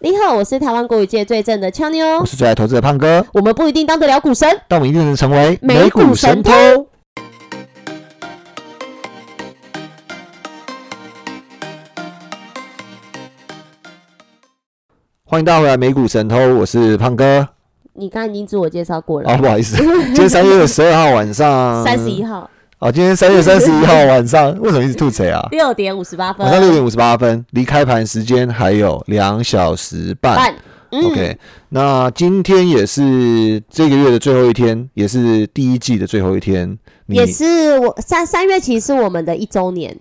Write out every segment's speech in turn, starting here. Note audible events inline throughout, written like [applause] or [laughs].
你好，我是台湾国语界最正的俏妞我，是最爱投资的胖哥，我们不一定当得了股神，但我们一定能成为美股神偷。欢迎大家回来，美股神偷，我是胖哥。你刚刚已经自我介绍过了。哦，，不好意思，今天三月十二号晚上，三十一号哦，今天三月三十一号晚上，为什么一直吐嘴啊？六点五十八分，晚上六点五十八分，离开盘时间还有两小时半。半。嗯 OK，那今天也是这个月的最后一天，也是第一季的最后一天。也是我三三月其实是我们的一周年，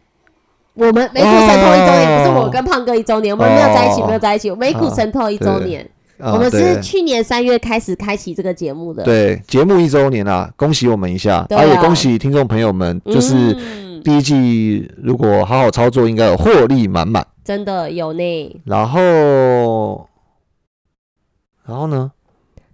我们美股神偷一周年，哦不是我跟胖哥一周年，我们没有在一起，哦没有在一起，美股神偷一周年，啊我们是去年三月开始开启这个节目的，对节目一周年啦，恭喜我们一下，也恭喜听众朋友们，嗯，就是第一季如果好好操作，应该有获利满满。真的有呢。然后，然后呢？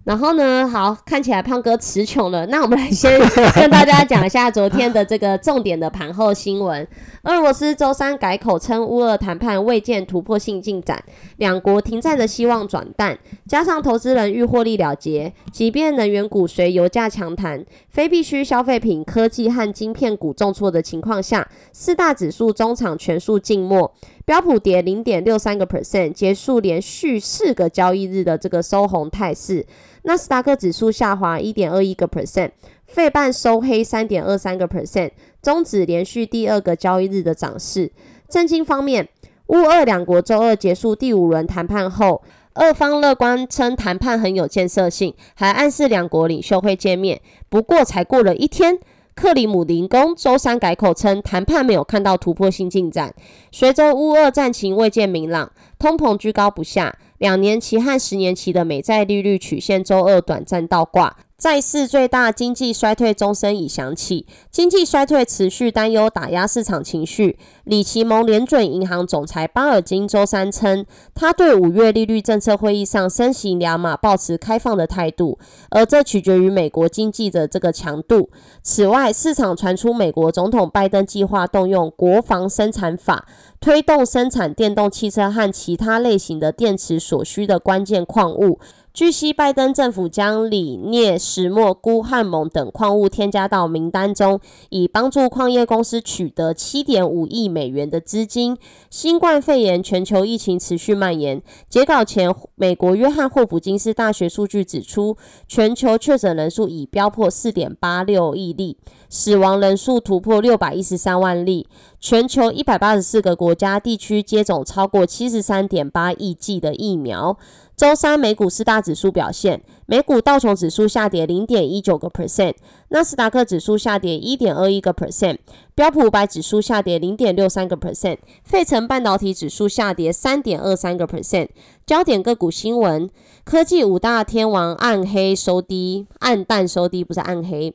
然后呢，好，看起来胖哥词穷了，那我们来先 [laughs] 跟大家讲一下昨天的这个重点的盘后新闻。俄罗斯周三改口称乌俄谈判未见突破性进展，两国停战的希望转淡，加上投资人欲获利了结，即便能源股随油价强弹，非必需消费品、科技和晶片股重挫的情况下，四大指数中场全数静默。标普跌零点六三个 percent，结束连续四个交易日的这个收红态势。纳斯达克指数下滑一点二一个 percent，费半收黑三点二三个 percent，终止连续第二个交易日的涨势。震惊方面，乌俄两国周二结束第五轮谈判后，俄方乐观称谈判很有建设性，还暗示两国领袖会见面。不过才过了一天。克里姆林宫周三改口称，谈判没有看到突破性进展。随着乌俄战情未见明朗，通膨居高不下，两年期和十年期的美债利率曲线周二短暂倒挂，债市最大经济衰退钟声已响起，经济衰退持续担忧打压市场情绪。里奇蒙联准银行总裁巴尔金周三称，他对五月利率政策会议上升息两码保持开放的态度，而这取决于美国经济的这个强度。此外，市场传出美国总统拜登计划动用国防生产法，推动生产电动汽车和其他类型的电池所需的关键矿物。据悉，拜登政府将锂、镍、石墨、钴和锰等矿物添加到名单中，以帮助矿业公司取得七点五亿美元的资金。新冠肺炎全球疫情持续蔓延，截稿前，美国约翰霍普金斯大学数据指出，全球确诊人数已飙破四点八六亿例，死亡人数突破六百一十三万例。全球一百八十四个国家地区接种超过七十三点八亿剂的疫苗。周三美股四大指数表现，美股道琼指数下跌零点一九个 percent，纳斯达克指数下跌一点二一个 percent，标普五百指数下跌零点六三个 percent，费城半导体指数下跌三点二三个 percent。焦点个股新闻：科技五大天王暗黑收低，暗淡收低，不是暗黑。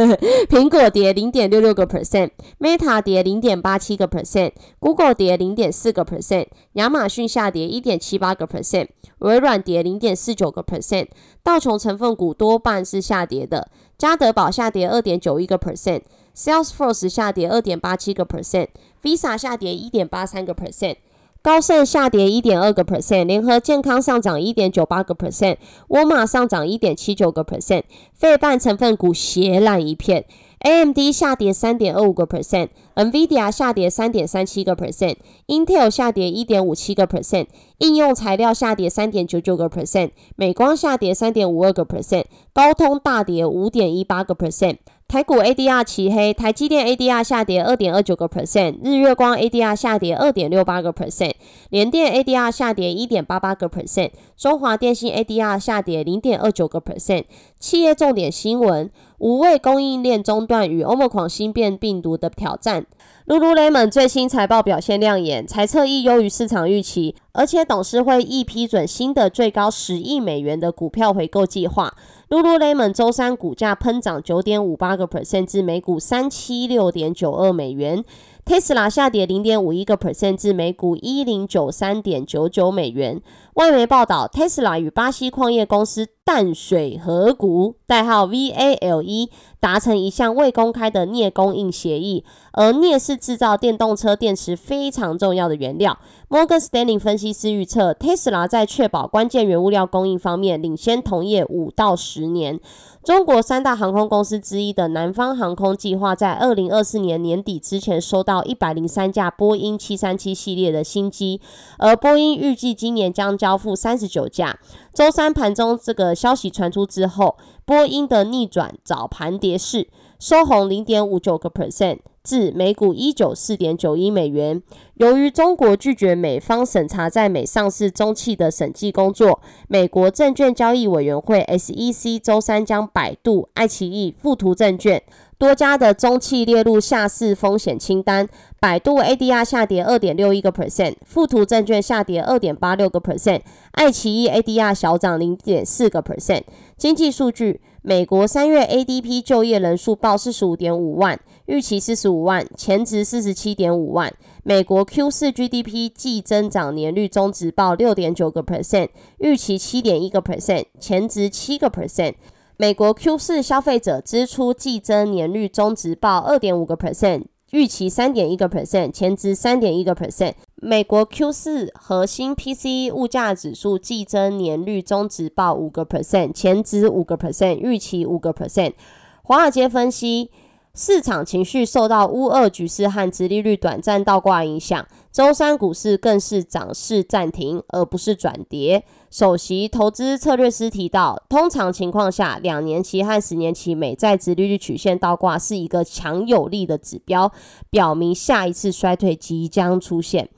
[laughs] 苹果跌零点六六个 percent，Meta 跌零点八七个 percent，Google 跌零点四个 percent，亚马逊下跌一点七八个 percent，微软跌零点四九个 percent。道琼成分股多半是下跌的，嘉德宝下跌二点九一个 percent，Salesforce 下跌二点八七个 percent，Visa 下跌一点八三个 percent。高盛下跌一点二个 percent，联合健康上涨一点九八个 percent，沃尔玛上涨一点七九个 percent，费半成分股血烂一片，AMD 下跌三点二五个 percent，NVIDIA 下跌三点三七个 percent，Intel 下跌一点五七个 percent，应用材料下跌三点九九个 percent，美光下跌三点五二个 percent，高通大跌五点一八个 percent。台股 ADR 齐黑，台积电 ADR 下跌二点二九个 percent，日月光 ADR 下跌二点六八个 percent，联电 ADR 下跌一点八八个 percent，中华电信 ADR 下跌零点二九个 percent。企业重点新闻：无畏供应链中断与欧盟狂新变病毒的挑战。Lululemon 最新财报表现亮眼，财测亦优于市场预期，而且董事会亦批准新的最高十亿美元的股票回购计划。Lululemon 周三股价喷涨九点五八个 percent 至每股三七六点九二美元。Tesla 下跌零点五一个 percent 至每股一零九三点九九美元。外媒报道，Tesla 与巴西矿业公司淡水河谷（代号 VALE） 达成一项未公开的镍供应协议，而镍是制造电动车电池非常重要的原料。摩根斯丹利分析师预测，Tesla 在确保关键原物料供应方面领先同业五到十年。中国三大航空公司之一的南方航空计划在二零二四年年底之前收到一百零三架波音七三七系列的新机，而波音预计今年将交付三十九架。周三盘中这个消息传出之后，波音的逆转早盘跌势，收红零点五九个 percent。至每股一九四点九一美元。由于中国拒绝美方审查在美上市中企的审计工作，美国证券交易委员会 SEC 周三将百度、爱奇艺、富途证券多家的中企列入下市风险清单。百度 ADR 下跌二点六一个 percent，富途证券下跌二点八六个 percent，爱奇艺 ADR 小涨零点四个 percent。经济数据，美国三月 ADP 就业人数报四十五点五万。预期四十五万，前值四十七点五万。美国 Q 四 GDP 季增长年率中值报六点九个 percent，预期七点一个 percent，前值七个 percent。美国 Q 四消费者支出季增年率中值报二点五个 percent，预期三点一个 percent，前值三点一个 percent。美国 Q 四核心 PCE 物价指数季增年率中值报五个 percent，前值五个 percent，预期五个 percent。华尔街分析。市场情绪受到乌俄局势和殖利率短暂倒挂影响，周三股市更是涨势暂停，而不是转跌。首席投资策略师提到，通常情况下，两年期和十年期美债殖利率曲线倒挂是一个强有力的指标，表明下一次衰退即将出现。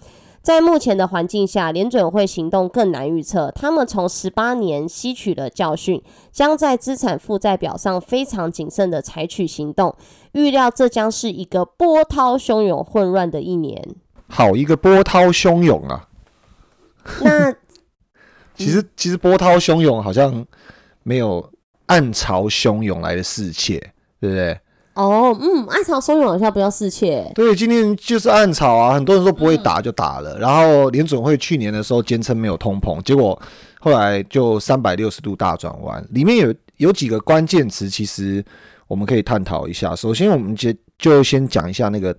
在目前的环境下，联准会行动更难预测。他们从十八年吸取了教训，将在资产负债表上非常谨慎的采取行动。预料这将是一个波涛汹涌、混乱的一年。好一个波涛汹涌啊！那 [laughs] 其实，其实波涛汹涌好像没有暗潮汹涌来的世切，对不对？哦，嗯，暗潮汹涌好像比较适切。对，今天就是暗潮啊，很多人说不会打就打了。然后联准会去年的时候坚称没有通膨，结果后来就三百六十度大转弯。里面有有几个关键词，其实我们可以探讨一下。首先，我们就就先讲一下那个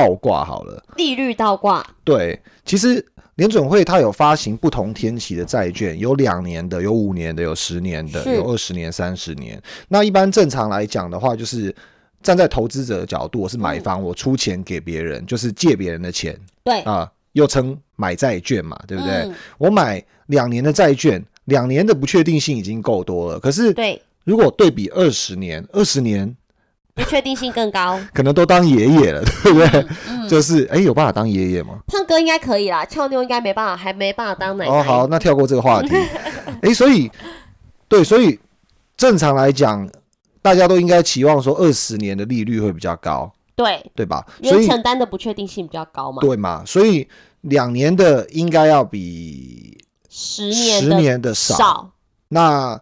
倒挂好了，利率倒挂。对，其实联准会它有发行不同天期的债券，有两年的，有五年的，有十年的，有二十年、三十年。那一般正常来讲的话，就是站在投资者的角度，我是买房，我出钱给别人，就是借别人的钱，对啊，又称买债券嘛，对不对？我买两年的债券，两年的不确定性已经够多了。可是，对，如果对比二十年，二十年不确定性更高，[laughs] 可能都当爷爷了，[laughs] 对不对？就是哎，有办法当爷爷吗？胖哥应该可以啦，俏妞应该没办法，还没办法当奶奶。哦，好，那跳过这个话题。[laughs] 哎，所以，对，所以正常来讲。大家都应该期望说二十年的利率会比较高，对对吧？因为承担的不确定性比较高嘛。对嘛？所以两年的应该要比十年十年的少，那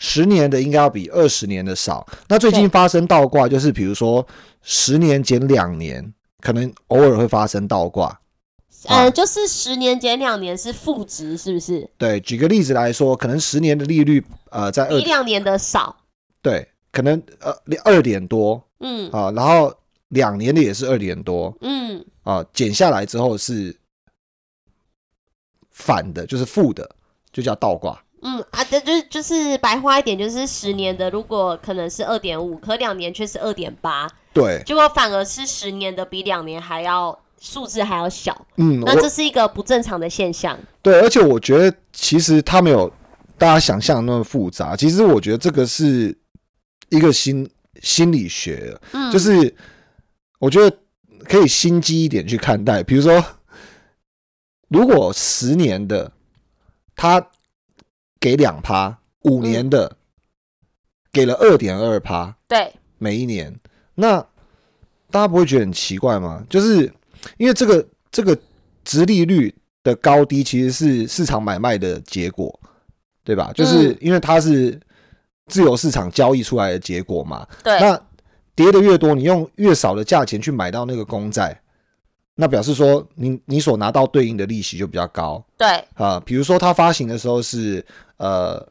十年的应该要比二十年的少。那最近发生倒挂，就是比如说十年减两年，可能偶尔会发生倒挂。嗯，就是十年减两年是负值，是不是？对，举个例子来说，可能十年的利率呃在比两年的少，对。可能呃二点多，嗯啊，然后两年的也是二点多，嗯啊，减下来之后是反的，就是负的，就叫倒挂。嗯啊，这就是就是白花一点，就是十年的如果可能是二点五，可两年却是二点八，对，结果反而是十年的比两年还要数字还要小，嗯，那这是一个不正常的现象。对，而且我觉得其实它没有大家想象那么复杂，其实我觉得这个是。一个心心理学，嗯，就是我觉得可以心机一点去看待。比如说，如果十年的他给两趴，五年的给了二点二趴，对，每一年，那大家不会觉得很奇怪吗？就是因为这个这个值利率的高低其实是市场买卖的结果，对吧？就是因为它是。自由市场交易出来的结果嘛，对，那跌的越多，你用越少的价钱去买到那个公债，那表示说你你所拿到对应的利息就比较高对，啊。比如说它发行的时候是呃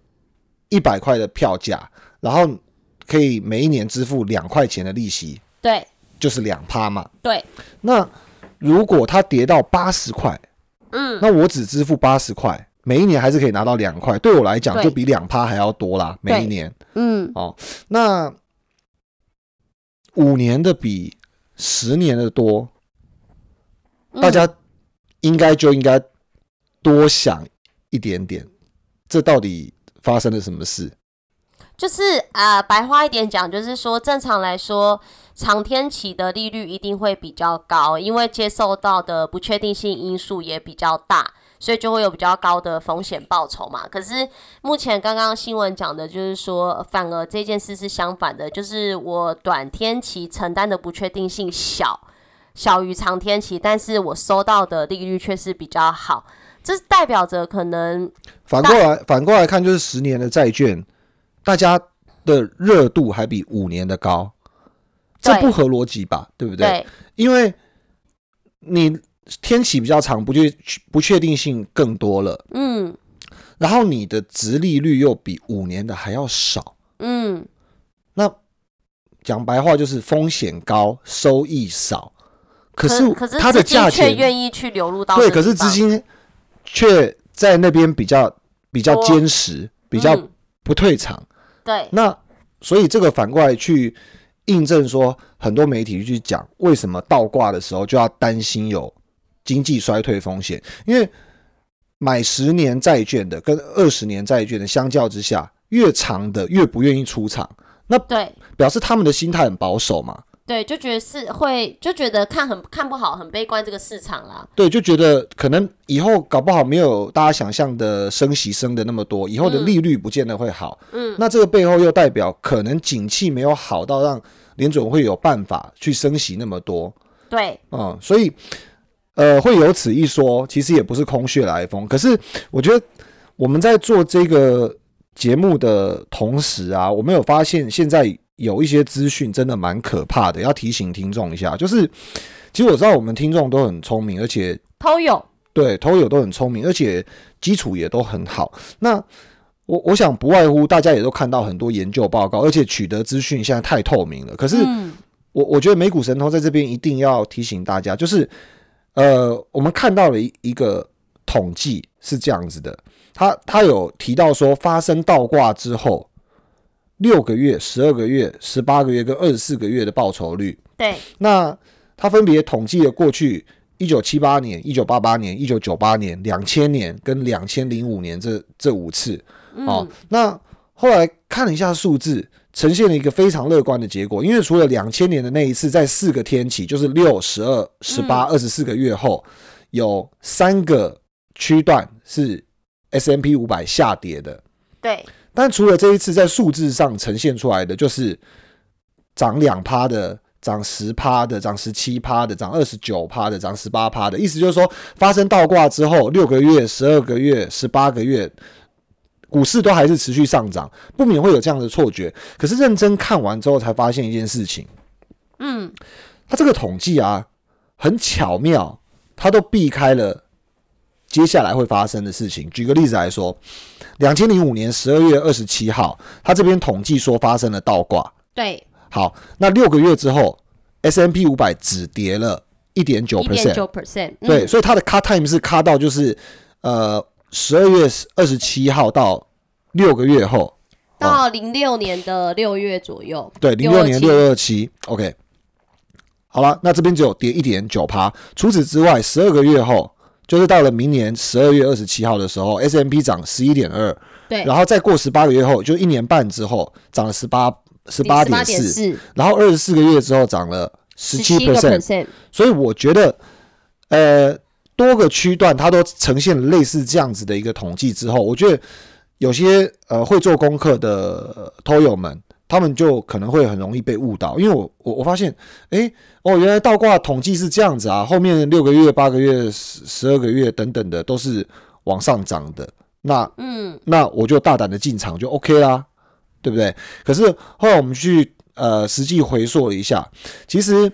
一百块的票价，然后可以每一年支付两块钱的利息，对，就是两趴嘛。对，那如果它跌到八十块，嗯，那我只支付八十块，每一年还是可以拿到两块，对我来讲就比两趴还要多啦，每一年。嗯，哦，那五年的比十年的多，嗯大家应该就应该多想一点点，这到底发生了什么事？就是啊、白话一点讲，就是说，正常来说，长天期的利率一定会比较高，因为接受到的不确定性因素也比较大，所以就会有比较高的风险报酬嘛。可是目前刚刚新闻讲的就是说，反而这件事是相反的，就是我短天期承担的不确定性小，小于长天期，但是我收到的利率却是比较好。这代表着可能反过来反过来看，就是十年的债券，大家的热度还比五年的高，这不合逻辑吧？对不对？对因为你天期比较长，不确不确定性更多了，嗯然后你的值利率又比五年的还要少，嗯那讲白话就是风险高，收益少。可是可是它的价钱愿意去流入到对，可是资金却在那边比较比较坚实，比较嗯。不退场。对。那所以这个反过来去印证说，很多媒体去讲为什么倒挂的时候就要担心有经济衰退风险，因为买十年债券的跟二十年债券的相较之下，越长的越不愿意出场，那对。表示他们的心态很保守嘛。对，就觉得是会就觉得看很看不好，很悲观这个市场啦。对，就觉得可能以后搞不好没有大家想象的升息升的那么多，以后的利率不见得会好。嗯，那这个背后又代表可能景气没有好到让联准会有办法去升息那么多。对，嗯，所以呃，会有此一说，其实也不是空穴来风。可是我觉得我们在做这个节目的同时啊，我们有发现现在有一些资讯真的蛮可怕的，要提醒听众一下。就是其实我知道我们听众都很聪明，而且都有。对投友都很聪明，而且基础也都很好。那我我想不外乎大家也都看到很多研究报告，而且取得资讯现在太透明了。可是嗯我我觉得美股神偷在这边一定要提醒大家，就是呃，我们看到了一一个统计是这样子的，他他有提到说，发生倒挂之后，六个月、十二个月、十八个月跟二十四个月的报酬率，对，那他分别统计了过去一九七八年、一九八八年、一九九八年、两千年跟两千零五年这这五次哦。嗯，。那后来看了一下数字，呈现了一个非常乐观的结果，因为除了两千年的那一次，在四个天期，就是六、十二、十八、二十四个月后，有三个区段是 S M P 五百下跌的。对，但除了这一次在数字上呈现出来的，就是涨两趴的、涨十趴的、涨十七趴的、涨二十九趴的、涨十八趴的，意思就是说，发生倒挂之后，六个月、十二个月、十八个月，股市都还是持续上涨，不免会有这样的错觉。可是认真看完之后，才发现一件事情，嗯，他这个统计啊，很巧妙，他都避开了接下来会发生的事情。举个例子来说，两千零五年十二月二十七号，他这边统计说发生了倒挂。对，好，那六个月之后，S M P 五百只跌了一点九一点 percent，九 percent。对，所以它的 cut time 是 cut 到就是呃十二月二十七号到六个月后，到零六年的六月左右。对，零六年627六二七，OK。好了，那这边只有跌一点九趴。除此之外，十二个月后，就是到了明年十二月二十七号的时候，S M P 涨十一点二，对，然后再过十八个月后，就一年半之后涨了十八十八点四，然后二十四个月之后涨了十七个 percent。所以我觉得，呃，多个区段它都呈现了类似这样子的一个统计之后，我觉得有些呃会做功课的呃偷友们，他们就可能会很容易被误导，因为我我我发现，诶，哦，原来倒挂统计是这样子啊，后面六个月、八个月、十十二个月等等的都是往上涨的，那嗯，那我就大胆的进场就 OK 啦，对不对？可是后来我们去呃实际回溯了一下，其实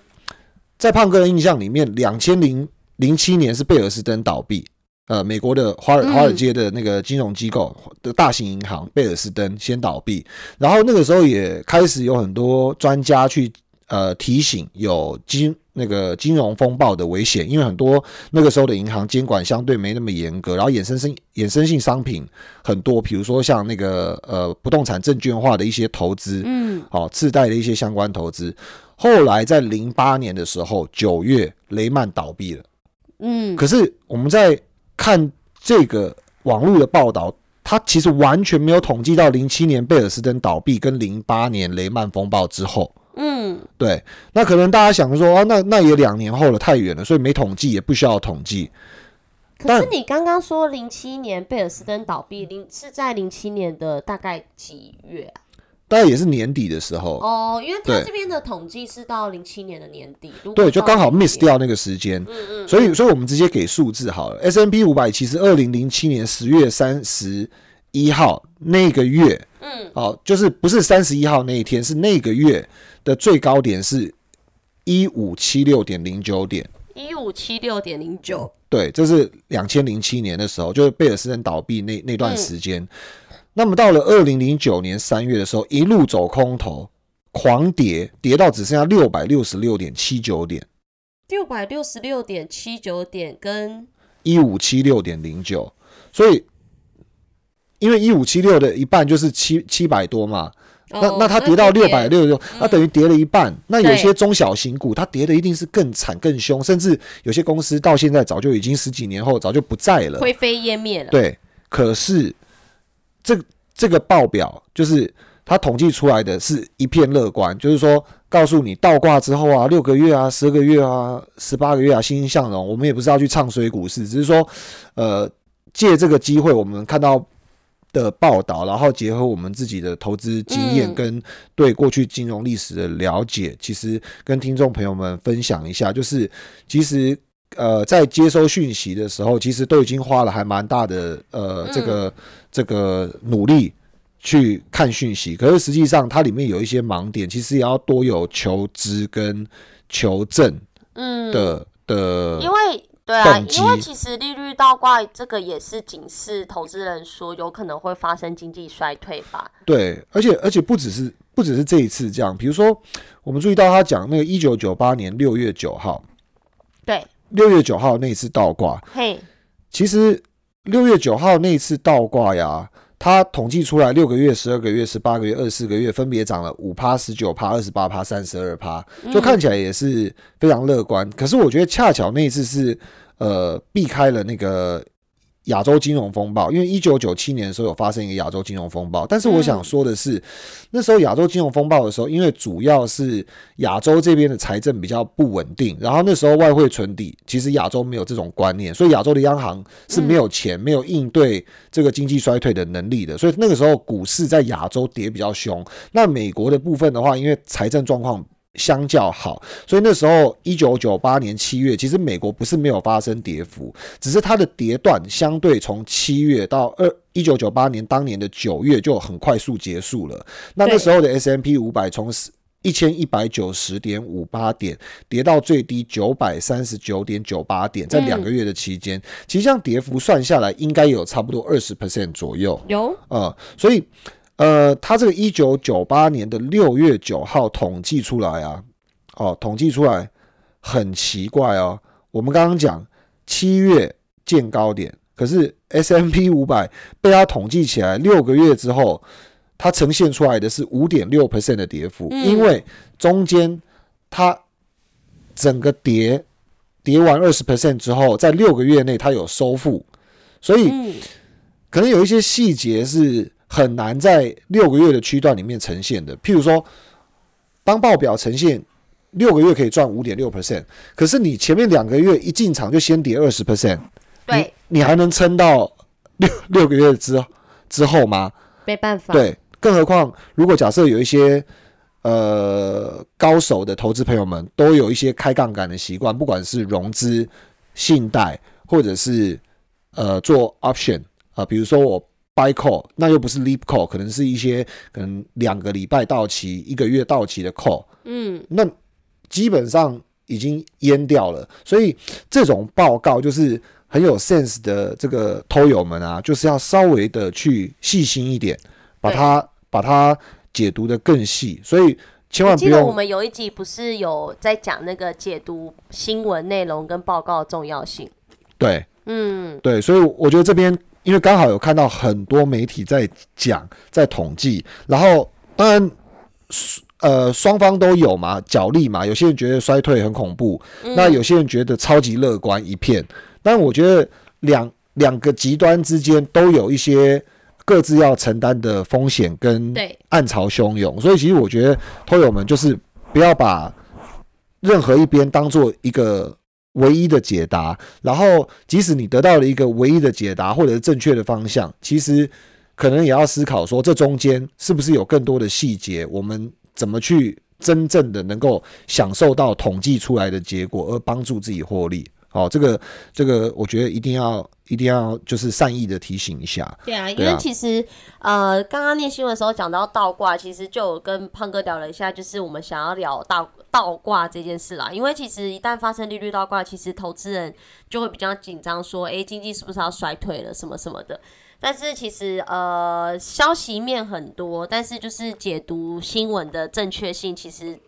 在胖哥的印象里面，两千零零七年是贝尔斯登倒闭，呃，美国的华尔嗯。华尔街的那个金融机构的大型银行贝尔斯登先倒闭，然后那个时候也开始有很多专家去呃提醒有金那个金融风暴的危险，因为很多那个时候的银行监管相对没那么严格，然后衍生性衍生性商品很多，比如说像那个呃不动产证券化的一些投资，嗯，好、次贷的一些相关投资。后来在零八年的时候，九月雷曼倒闭了。嗯，可是我们在看这个网络的报道，它其实完全没有统计到零七年贝尔斯登倒闭跟零八年雷曼风暴之后。嗯，对，那可能大家想说，啊、那那也两年后了，太远了，所以没统计，也不需要统计。可是你刚刚说零七年贝尔斯登倒闭，零是在零七年的大概几月啊？大概也是年底的时候，哦，因为他这边的统计是到零七年的年底，对，就刚好 miss。掉那个时间。嗯嗯，所以，所以我们直接给数字好了。S M P 五百其实二零零七年十月三十一号那个月，嗯，哦，就是不是三十一号那一天，是那个月的最高点是一五七六点零九点。一五七六点零九，对，这是两千零七年的时候，就是贝尔斯登倒闭那那段嗯时间。那么到了二零零九年三月的时候，一路走空头，狂跌，跌到只剩下六百六十六点七九点，六百六十六点七九点跟一五七六点零九。所以，因为一五七六的一半就是七七百多嘛，那哦那它跌到六百六十六，那等于跌了一半。那有些中小型股，它跌的一定是更惨更凶，甚至有些公司到现在早就已经十几年后早就不在了。灰飞烟灭了。对，可是这这个报表就是它统计出来的是一片乐观，就是说告诉你倒挂之后啊，六个月啊、十个月啊、十八个月啊，欣欣向荣。我们也不是要去唱衰股市，只是说呃借这个机会，我们看到。的报道，然后结合我们自己的投资经验嗯跟对过去金融历史的了解，其实跟听众朋友们分享一下，就是其实呃在接收讯息的时候，其实都已经花了还蛮大的呃这个、这个努力去看讯息，可是实际上它里面有一些盲点，其实也要多有求知跟求证嗯，的、的因为对啊，因为其实利率倒挂这个也是警示投资人说有可能会发生经济衰退吧。对，而且而且不只是不只是这一次这样，比如说我们注意到他讲那个一九九八年六月九号，对，六月九号那一次倒挂，嘿，其实六月九号那一次倒挂呀，它统计出来六个月、十二个月、十八个月、二十四个月，分别涨了五趴、十九趴、二十八趴、三十二趴，就看起来也是非常乐观。可是我觉得恰巧那一次是呃避开了那个。亚洲金融风暴，因为一九九七年的时候有发生一个亚洲金融风暴，但是我想说的是，那时候亚洲金融风暴的时候，因为主要是亚洲这边的财政比较不稳定，然后那时候外汇存底，其实亚洲没有这种观念，所以亚洲的央行是没有钱、没有应对这个经济衰退的能力的，所以那个时候股市在亚洲跌比较凶。那美国的部分的话，因为财政状况相较好，所以那时候一九九八年七月，其实美国不是没有发生跌幅，只是它的跌段相对从七月到二一九九八年当年的九月就很快速结束了。那那时候的 S M P 五百从一千一百九十点五八点跌到最低九百三十九点九八点，在两个月的期间，其实这样跌幅算下来，应该有差不多二十 percent 左右。有，呃，所以呃，他这个一九九八年的六月九号统计出来啊，哦，统计出来很奇怪哦。我们刚刚讲七月见高点，可是 S M P 五百被他统计起来六个月之后，它呈现出来的是五点六 percent 的跌幅，嗯因为中间它整个跌跌完二十 percent 之后，在六个月内它有收复，所以。嗯，可能有一些细节是很难在六个月的区段里面呈现的。譬如说，当报表呈现六个月可以赚五点六 percent，可是你前面两个月一进场就先跌二十 percent，对，你还能撑到六六个月之之后吗？没办法。，对，更何况如果假设有一些呃高手的投资朋友们都有一些开杠杆的习惯，不管是融资、信贷，或者是呃做 option 啊、比如说我 buy call，那又不是 leap call，可能是一些可能两个礼拜到期、一个月到期的 call，嗯，那基本上已经淹掉了。所以这种报告就是很有 sense 的这个偷友们啊，就是要稍微的去细心一点，把它把它解读的更细。所以千万不用。我们有一集不是有在讲那个解读新闻内容跟报告的重要性？对，嗯，对，所以我觉得这边因为刚好有看到很多媒体在讲，在统计，然后当然。呃，双方都有嘛，角力嘛。有些人觉得衰退很恐怖，那有些人觉得超级乐观一片。但我觉得两两个极端之间都有一些各自要承担的风险跟暗潮汹涌。所以其实我觉得，朋友们就是不要把任何一边当做一个唯一的解答。然后，即使你得到了一个唯一的解答或者是正确的方向，其实可能也要思考说，这中间是不是有更多的细节我们。怎么去真正的能够享受到统计出来的结果，而帮助自己获利？好，这个这个，我觉得一定要一定要就是善意的提醒一下。对啊，因为其实呃，刚刚念新闻的时候讲到倒挂，其实就跟胖哥聊了一下，就是我们想要聊倒倒挂这件事啦。因为其实一旦发生利率倒挂，其实投资人就会比较紧张，说哎，经济是不是要衰退了，什么什么的。但是其实呃，消息面很多，但是就是解读新闻的正确性，其实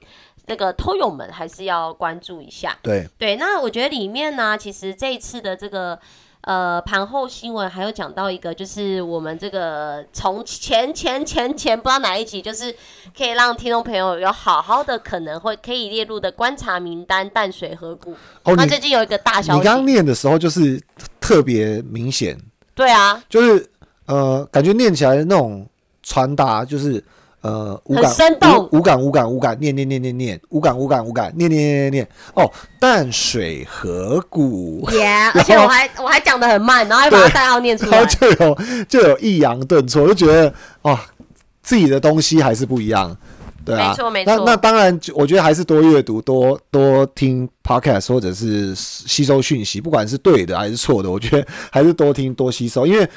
那个偷友们还是要关注一下。对对，那我觉得里面呢，其实这一次的这个呃盘后新闻还有讲到一个，就是我们这个从前前前前不知道哪一集，就是可以让听众朋友有好好的可能会可以列入的观察名单，淡水河谷。哦，那最近有一个大消息，你刚念的时候就是特别明显。对啊，就是呃，感觉念起来那种传达，就是呃，无感生动，无感无感无感，念念念念念，无感无感无感，念念念念念。哦，淡水河谷，耶！[laughs] 而且我还我还讲的很慢，然后还把它代号念出来，然后就有就有抑扬顿挫，就觉得哇，自己的东西还是不一样。对啊，没错没错。那那当然，我觉得还是多阅读、多多听 podcast 或者是吸收讯息，不管是对的还是错的，我觉得还是多听多吸收。因为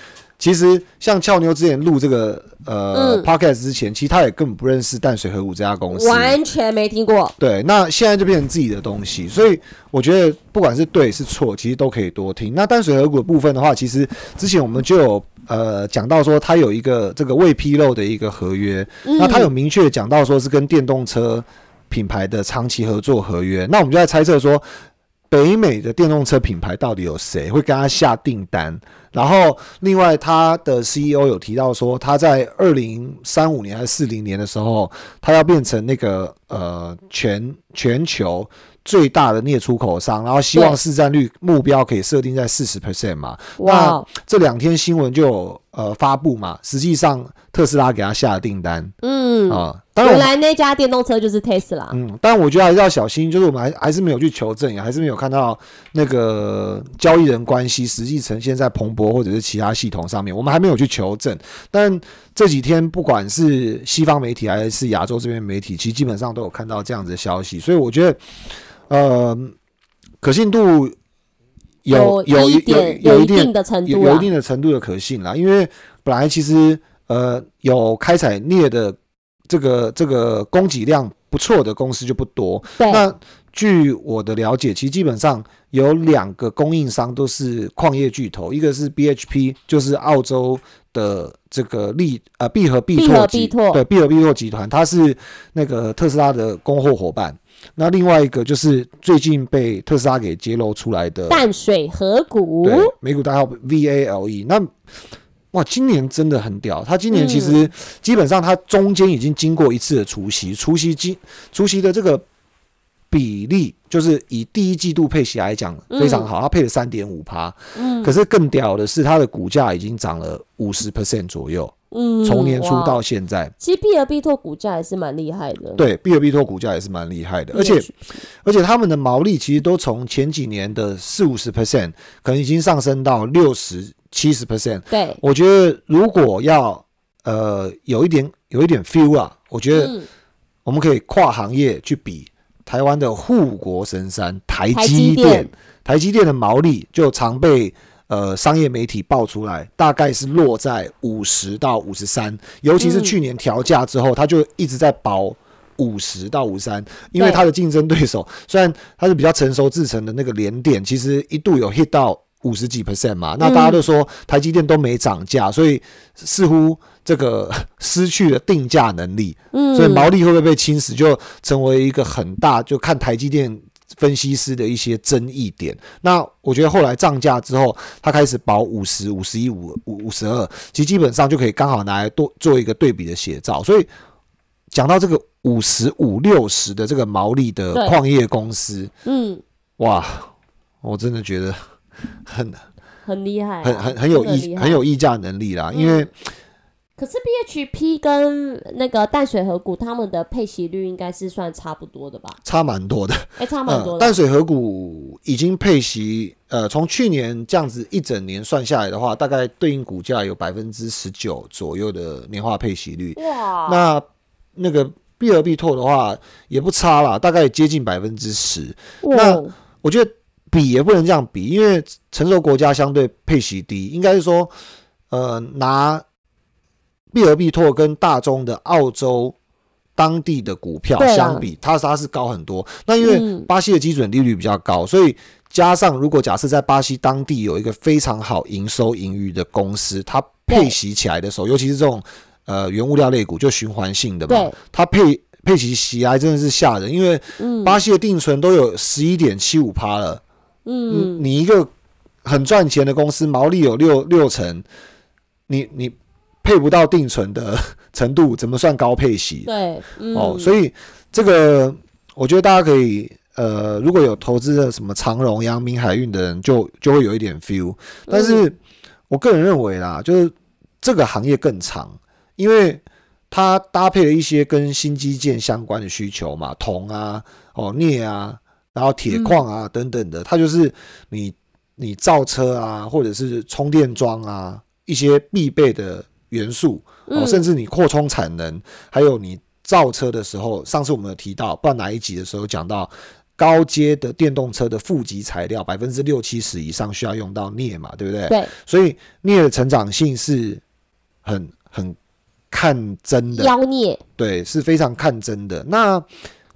其实像俏妞之前录这个呃 podcast 之前，其实他也根本不认识淡水河谷这家公司，完全没听过。对，那现在就变成自己的东西，所以我觉得不管是对是错，其实都可以多听。那淡水河谷的部分的话，其实之前我们就有。呃，讲到说它有一个这个未披露的一个合约，那它有明确讲到说是跟电动车品牌的长期合作合约，那我们就在猜测说，北美的电动车品牌到底有谁会跟他下订单？然后另外他的 CEO 有提到说，他在二零三五年还是四零年的时候，他要变成那个呃全全球。最大的镍出口商，然后希望市占率目标可以设定在四十 percent 嘛？那这两天新闻就呃发布嘛，实际上特斯拉给他下的订单，嗯啊，原来那家电动车就是特斯拉，嗯，但我觉得还是要小心，就是我们还还是没有去求证，也还是没有看到那个交易人关系实际呈现在彭博或者是其他系统上面，我们还没有去求证。但这几天不管是西方媒体还是亚洲这边媒体，其实基本上都有看到这样子的消息，所以我觉得。呃，可信度有有有有一定的程度，有一定的程度的可信啦。因为本来其实呃有开采镍的这个这个供给量不错的公司就不多。那据我的了解，其实基本上有两个供应商都是矿业巨头，一个是 BHP，就是澳洲的这个利呃必和必拓集对必和必拓集团，它是那个特斯拉的供货伙伴。那另外一个就是最近被特斯拉给揭露出来的淡水河谷，对，美股代号 VALE。那哇，今年真的很屌，他今年其实基本上他中间已经经过一次的除夕，除息金除夕的这个比例，就是以第一季度配息来讲非常好，他配了三点五趴。嗯，可是更屌的是它的股价已经涨了五十 percent 左右。嗯，从年初到现在，其实 B 尔必拓股价也是蛮厉害的。对，，B 尔必拓股价也是蛮厉害的，而且而且他们的毛利其实都从前几年的四五十 percent，可能已经上升到六十七十 percent。对，我觉得如果要呃有一点有一点 feel 啊，我觉得我们可以跨行业去比台湾的护国神山台积电，台积电的毛利就常被。呃，商业媒体爆出来，大概是落在五十到五十三，尤其是去年调价之后，它就一直在保五十到五三，因为对它的竞争对手虽然它是比较成熟制成的那个联电，其实一度有 hit 到五十几 percent 嘛，那大家都说台积电都没涨价，所以似乎这个 [laughs] 失去了定价能力，嗯，所以毛利会不会被侵蚀，就成为一个很大就看台积电。分析师的一些争议点，那我觉得后来涨价之后，它开始保五十、五十一、五五五十二，其实基本上就可以刚好拿来多做一个对比的写照。所以讲到这个五十五六十的这个毛利的矿业公司，嗯，哇，我真的觉得很很厉害啊、很很很有真的厉害议很有议价能力啦，因为嗯可是 BHP 跟那个淡水河谷他们的配息率应该是算差不多的吧？差蛮多的。哎、差蛮多。淡水河谷已经配息，呃，从去年这样子一整年算下来的话，大概对应股价有百分之十九左右的年化配息率。哇，那那个 B 二 B 拓的话也不差啦，大概接近百分之十。那，我觉得比也不能这样比，因为成熟国家相对配息低，应该是说，呃，拿必尔必拓跟大中的澳洲当地的股票相比，它它是高很多。那因为嗯巴西的基准利率比较高，所以加上如果假设在巴西当地有一个非常好营收盈余的公司，它配息起来的时候，尤其是这种呃原物料类股，就循环性的嘛，它配配息起来真的是吓人，因为嗯巴西的定存都有十一点七五趴了。嗯，嗯，你一个很赚钱的公司，毛利有六六成，你你配不到定存的 [laughs] 程度，怎么算高配息？对，嗯，哦，所以这个我觉得大家可以。呃，如果有投资的什么长荣、阳明海运的人就，就会有一点 feel。但是我个人认为啦，就是这个行业更长，因为它搭配了一些跟新基建相关的需求嘛，铜啊、哦镍啊，然后铁矿啊、等等的，它就是你你造车啊，或者是充电桩啊一些必备的元素甚至你扩充产能，还有你造车的时候，上次我们有提到，不知道哪一集的时候讲到。高阶的电动车的负极材料，百分之六七十以上需要用到镍嘛，对不对？对，所以镍的成长性是很很看真的，妖孽，对，是非常看真的。那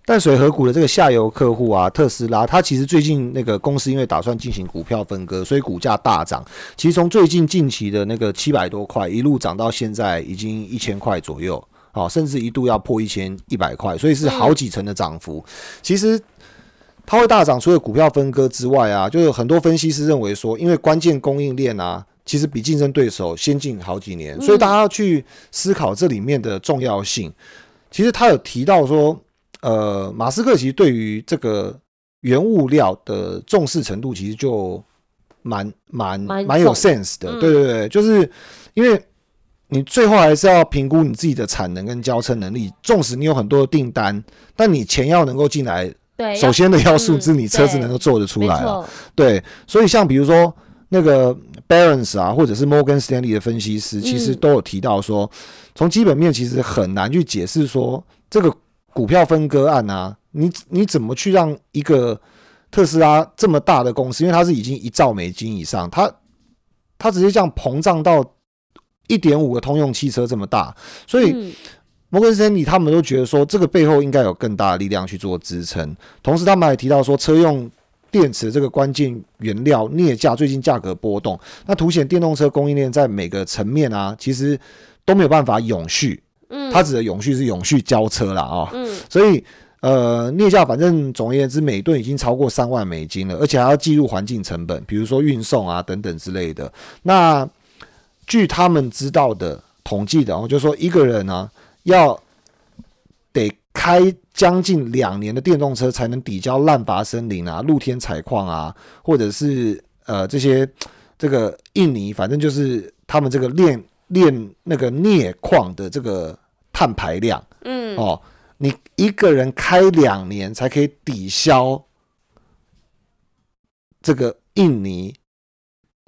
淡水河谷的这个下游客户啊，特斯拉，它其实最近那个公司因为打算进行股票分割，所以股价大涨。其实从最近近期的那个七百多块，一路涨到现在已经一千块左右，好、甚至一度要破一千一百块，所以是好几成的涨幅。其实它会大涨，除了股票分割之外啊，就是很多分析师认为说，因为关键供应链啊，其实比竞争对手先进好几年，所以大家要去思考这里面的重要性。其实他有提到说，呃，马斯克其实对于这个原物料的重视程度，其实就蛮蛮蛮蛮有 sense 的。嗯对对对，就是因为你最后还是要评估你自己的产能跟交车能力。纵使你有很多的订单，但你钱要能够进来，对，首先的要素是嗯你车子能够做得出来啊。错，对，所以像比如说那个 Barons 啊，或者是 Morgan Stanley 的分析师，其实嗯都有提到说，从基本面其实很难去解释说这个股票分割案啊，你你怎么去让一个特斯拉这么大的公司，因为它是已经一兆美金以上，它它直接这样膨胀到一点五个通用汽车这么大，所以嗯摩根士丹利他们都觉得说，这个背后应该有更大的力量去做支撑。同时，他们还提到说，车用电池这个关键原料镍价最近价格波动，那凸显电动车供应链在每个层面啊，其实都没有办法永续。嗯，它指的永续是永续交车啦啊、嗯。所以呃，镍价反正总而言之，每吨已经超过三万美金了，而且还要计入环境成本，比如说运送啊等等之类的。那据他们知道的统计的哦，就说一个人呢、要得开将近两年的电动车才能抵交滥伐森林啊、露天采矿啊，或者是呃这些这个印尼，反正就是他们这个炼炼那个镍矿的这个碳排量。嗯，哦，你一个人开两年才可以抵消这个印尼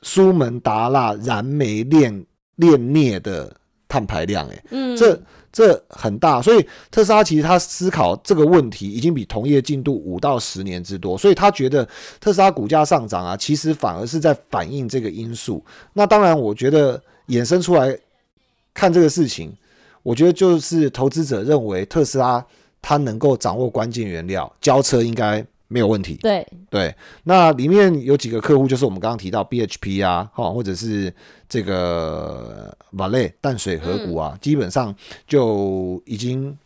苏门答腊燃煤炼炼镍的碳排量，诶，嗯，这这很大，所以特斯拉其实他思考这个问题已经比同业进度五到十年之多，所以他觉得特斯拉股价上涨啊，其实反而是在反映这个因素。那当然，我觉得衍生出来看这个事情，我觉得就是投资者认为特斯拉它能够掌握关键原料，交车应该没有问题。对，对，那里面有几个客户，就是我们刚刚提到 BHP 啊，哈，或者是这个 Vale 淡水河谷啊，基本上就已经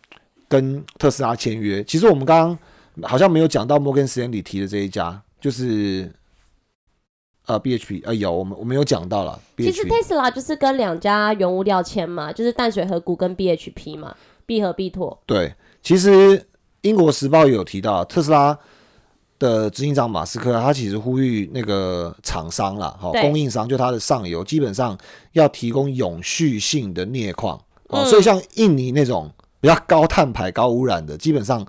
跟特斯拉签约。其实我们刚刚好像没有讲到摩根斯坦利提的这一家，就是呃 BHP，呃有我们我们有讲到了其实 BHP，Tesla 就是跟两家原物料签嘛，就是淡水河谷跟 BHP 嘛，必和必拓。对，其实英国时报也有提到特斯拉。的执行长马斯克，他其实呼吁那个厂商啦，哈，对供应商就他的上游，基本上要提供永续性的镍矿哦，嗯所以像印尼那种比较高碳排、高污染的，基本上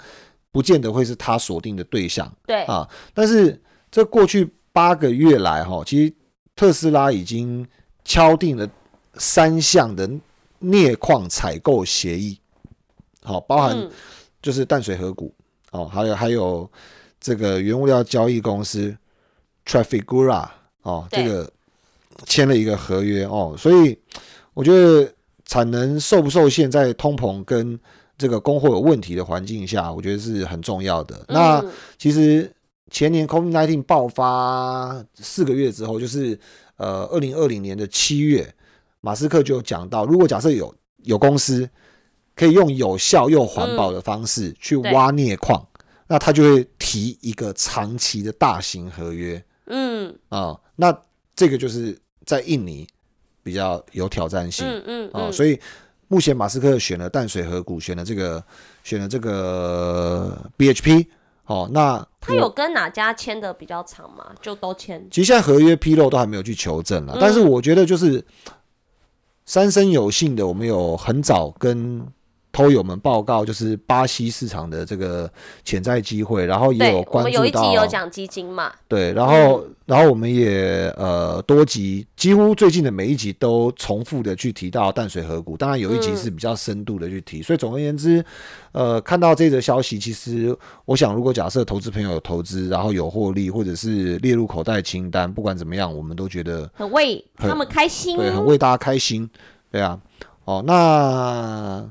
不见得会是他锁定的对象对，啊。但是这过去八个月来，哈，其实特斯拉已经敲定了三项的镍矿采购协议，好，包含嗯，就是淡水河谷哦，还有还有这个原物料交易公司 Trafigura 哦，对。这个签了一个合约哦，所以我觉得产能受不受限，在通膨跟这个供货有问题的环境下，我觉得是很重要的。那嗯。其实前年 COVID-19 爆发四个月之后，就是呃二零二零年的七月，马斯克就有讲到，如果假设有有公司可以用有效又环保的方式去挖镍矿，那他就会提一个长期的大型合约。嗯。啊、那这个就是在印尼比较有挑战性。嗯嗯啊、嗯，所以目前马斯克选了淡水河谷，选了这个选了这个 BHP 哦，那他有跟哪家签的比较长吗？就都签。其实现在合约披露都还没有去求证了，嗯但是我觉得就是三生有幸的，我们有很早跟偷友们报告，就是巴西市场的这个潜在机会，然后也有关，我们有一集有讲基金嘛，对，然后然后我们也呃多集，几乎最近的每一集都重复的去提到淡水河谷，当然有一集嗯是比较深度的去提，所以总而言之，呃，看到这则消息，其实我想，如果假设投资朋友有投资，然后有获利，或者是列入口袋清单，不管怎么样，我们都觉得很为他们开心。对，很为大家开心，对啊，哦，那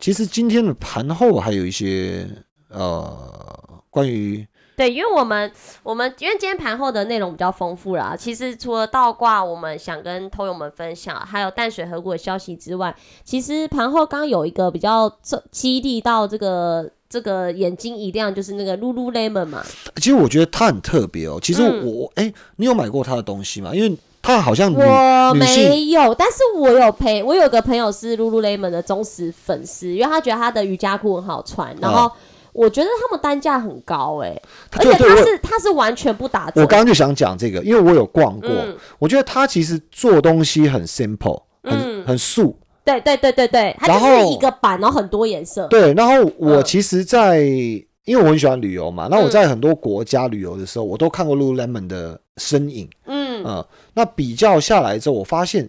其实今天的盘后还有一些呃关于对，因为我们我们因为今天盘后的内容比较丰富啦，其实除了倒挂我们想跟偷友们分享，还有淡水河谷的消息之外，其实盘后刚有一个比较这激励到这个这个眼睛一亮，就是那个 Lululemon 嘛，其实我觉得它很特别哦。其实嗯我哎、你有买过它的东西吗？因为它好像我没有，但是我有陪我有个朋友是 Lululemon 的忠实粉丝，因为他觉得他的瑜伽裤很好穿，然后我觉得他们单价很高哎、而且他是他是完全不打折，我刚刚就想讲这个，因为我有逛过，嗯。我觉得他其实做东西很 simple，很、嗯。很素。对对对对对，它就是一个版，然后很多颜色。对，然后我嗯其实在，因为我很喜欢旅游嘛，那我在很多国家旅游的时候，我都看过 Lululemon 的身影。嗯，嗯，那比较下来之后，我发现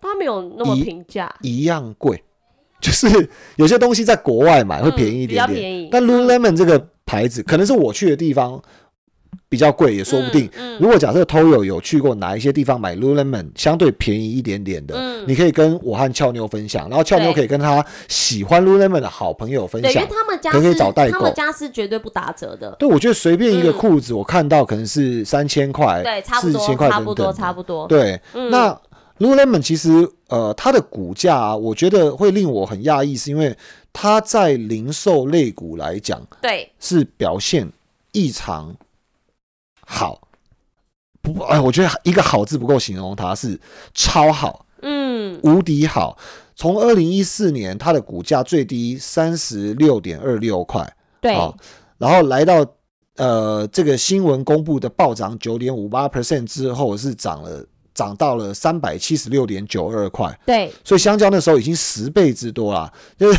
它没有那么平价，一样贵，就是有些东西在国外买会嗯便宜一比较点点，便宜。但嗯。Lululemon 这个牌子可能是我去的地方比较贵，也说不定。嗯如果假设 Toyo 有去过哪一些地方买 Lululemon 相对便宜一点点的，嗯你可以跟我和俏妞分享，然后俏妞可以跟他喜欢 Lululemon 的好朋友分对，因享为。他们家是找代购他们家是绝对不打折的。对，我觉得随便一个嗯裤子，我看到可能是三千块、对，差不多，四千块差不多。差不多。对，嗯那 Lululemon 其实呃，它的股价、啊，我觉得会令我很讶异，是因为它在零售类股来讲对，是表现异常好。不，哎，我觉得一个好字不够形容它，是超好，嗯，无敌好。从二零一四年，它的股价最低三十六点二六块，对，好，然后来到呃这个新闻公布的暴涨九点五八 percent 之后，是涨了涨到了三百七十六点九二块，对，所以香蕉那时候已经十倍之多啦，就是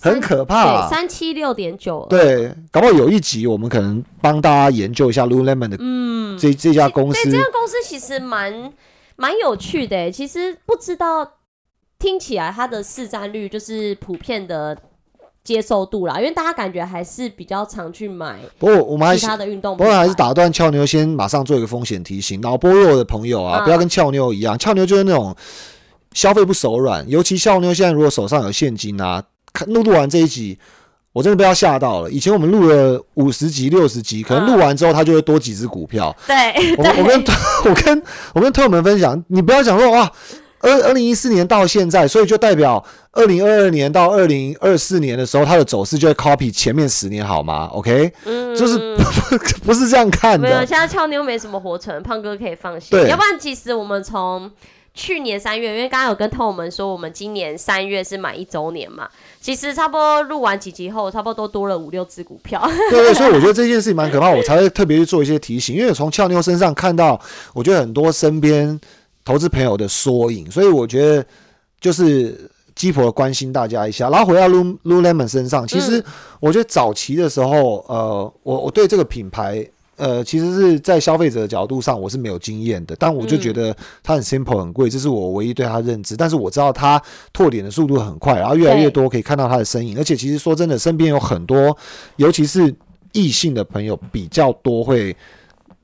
很可怕、对，啊。三七六点九，对，搞不好有一集我们可能帮大家研究一下 Lululemon 的嗯，这、这家公司对，司这。家公司其实蛮蛮有趣的欸。其实不知道，听起来它的市占率就是普遍的接受度啦，因为大家感觉还是比较常去买不过我们还是其他的运动不过还是打断俏妞，先马上做一个风险提醒。脑波弱的朋友啊，嗯不要跟俏妞一样，俏妞就是那种消费不手软。尤其俏妞现在如果手上有现金啊，看录录完这一集，我真的被他吓到了。以前我们录了五十集、六十集，可能录完之后他就会多几只股票。对，我我跟我跟我跟特 [laughs] 友们分享，你不要讲说哇，二二零一四年到现在，所以就代表二零二二年到二零二四年的时候，它的走势就会 copy 前面十年，好吗？OK，嗯，就是 [laughs] 不不是这样看没有，的。现在俏妞没什么活存，胖哥可以放心。对要不然其实我们从去年三月，因为刚刚有跟透我们说，我们今年三月是满一周年嘛，其实差不多录完几集后，差不多都多了五六只股票。对对，所以我觉得这件事情蛮可怕，我才会特别去做一些提醒，因为从俏妞身上看到，我觉得很多身边投资朋友的缩影，所以我觉得就是鸡婆关心大家一下。然后回到 Lu Lu Lemon 身上，其实我觉得早期的时候，呃，我我对这个品牌。呃，其实是在消费者的角度上，我是没有经验的，但我就觉得它很 simple 很贵，这是我唯一对它认知。但是我知道它拓点的速度很快，然后越来越多可以看到它的身影，而且其实说真的，身边有很多，尤其是异性的朋友比较多会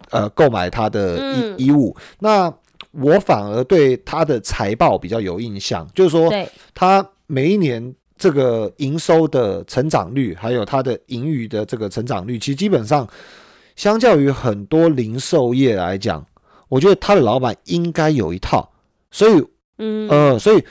呃购买它的嗯衣衣物。那我反而对它的财报比较有印象，就是说对，它每一年这个营收的成长率，还有它的盈余的这个成长率，其实基本上相较于很多零售业来讲，我觉得他的老板应该有一套。所以，嗯，呃，所以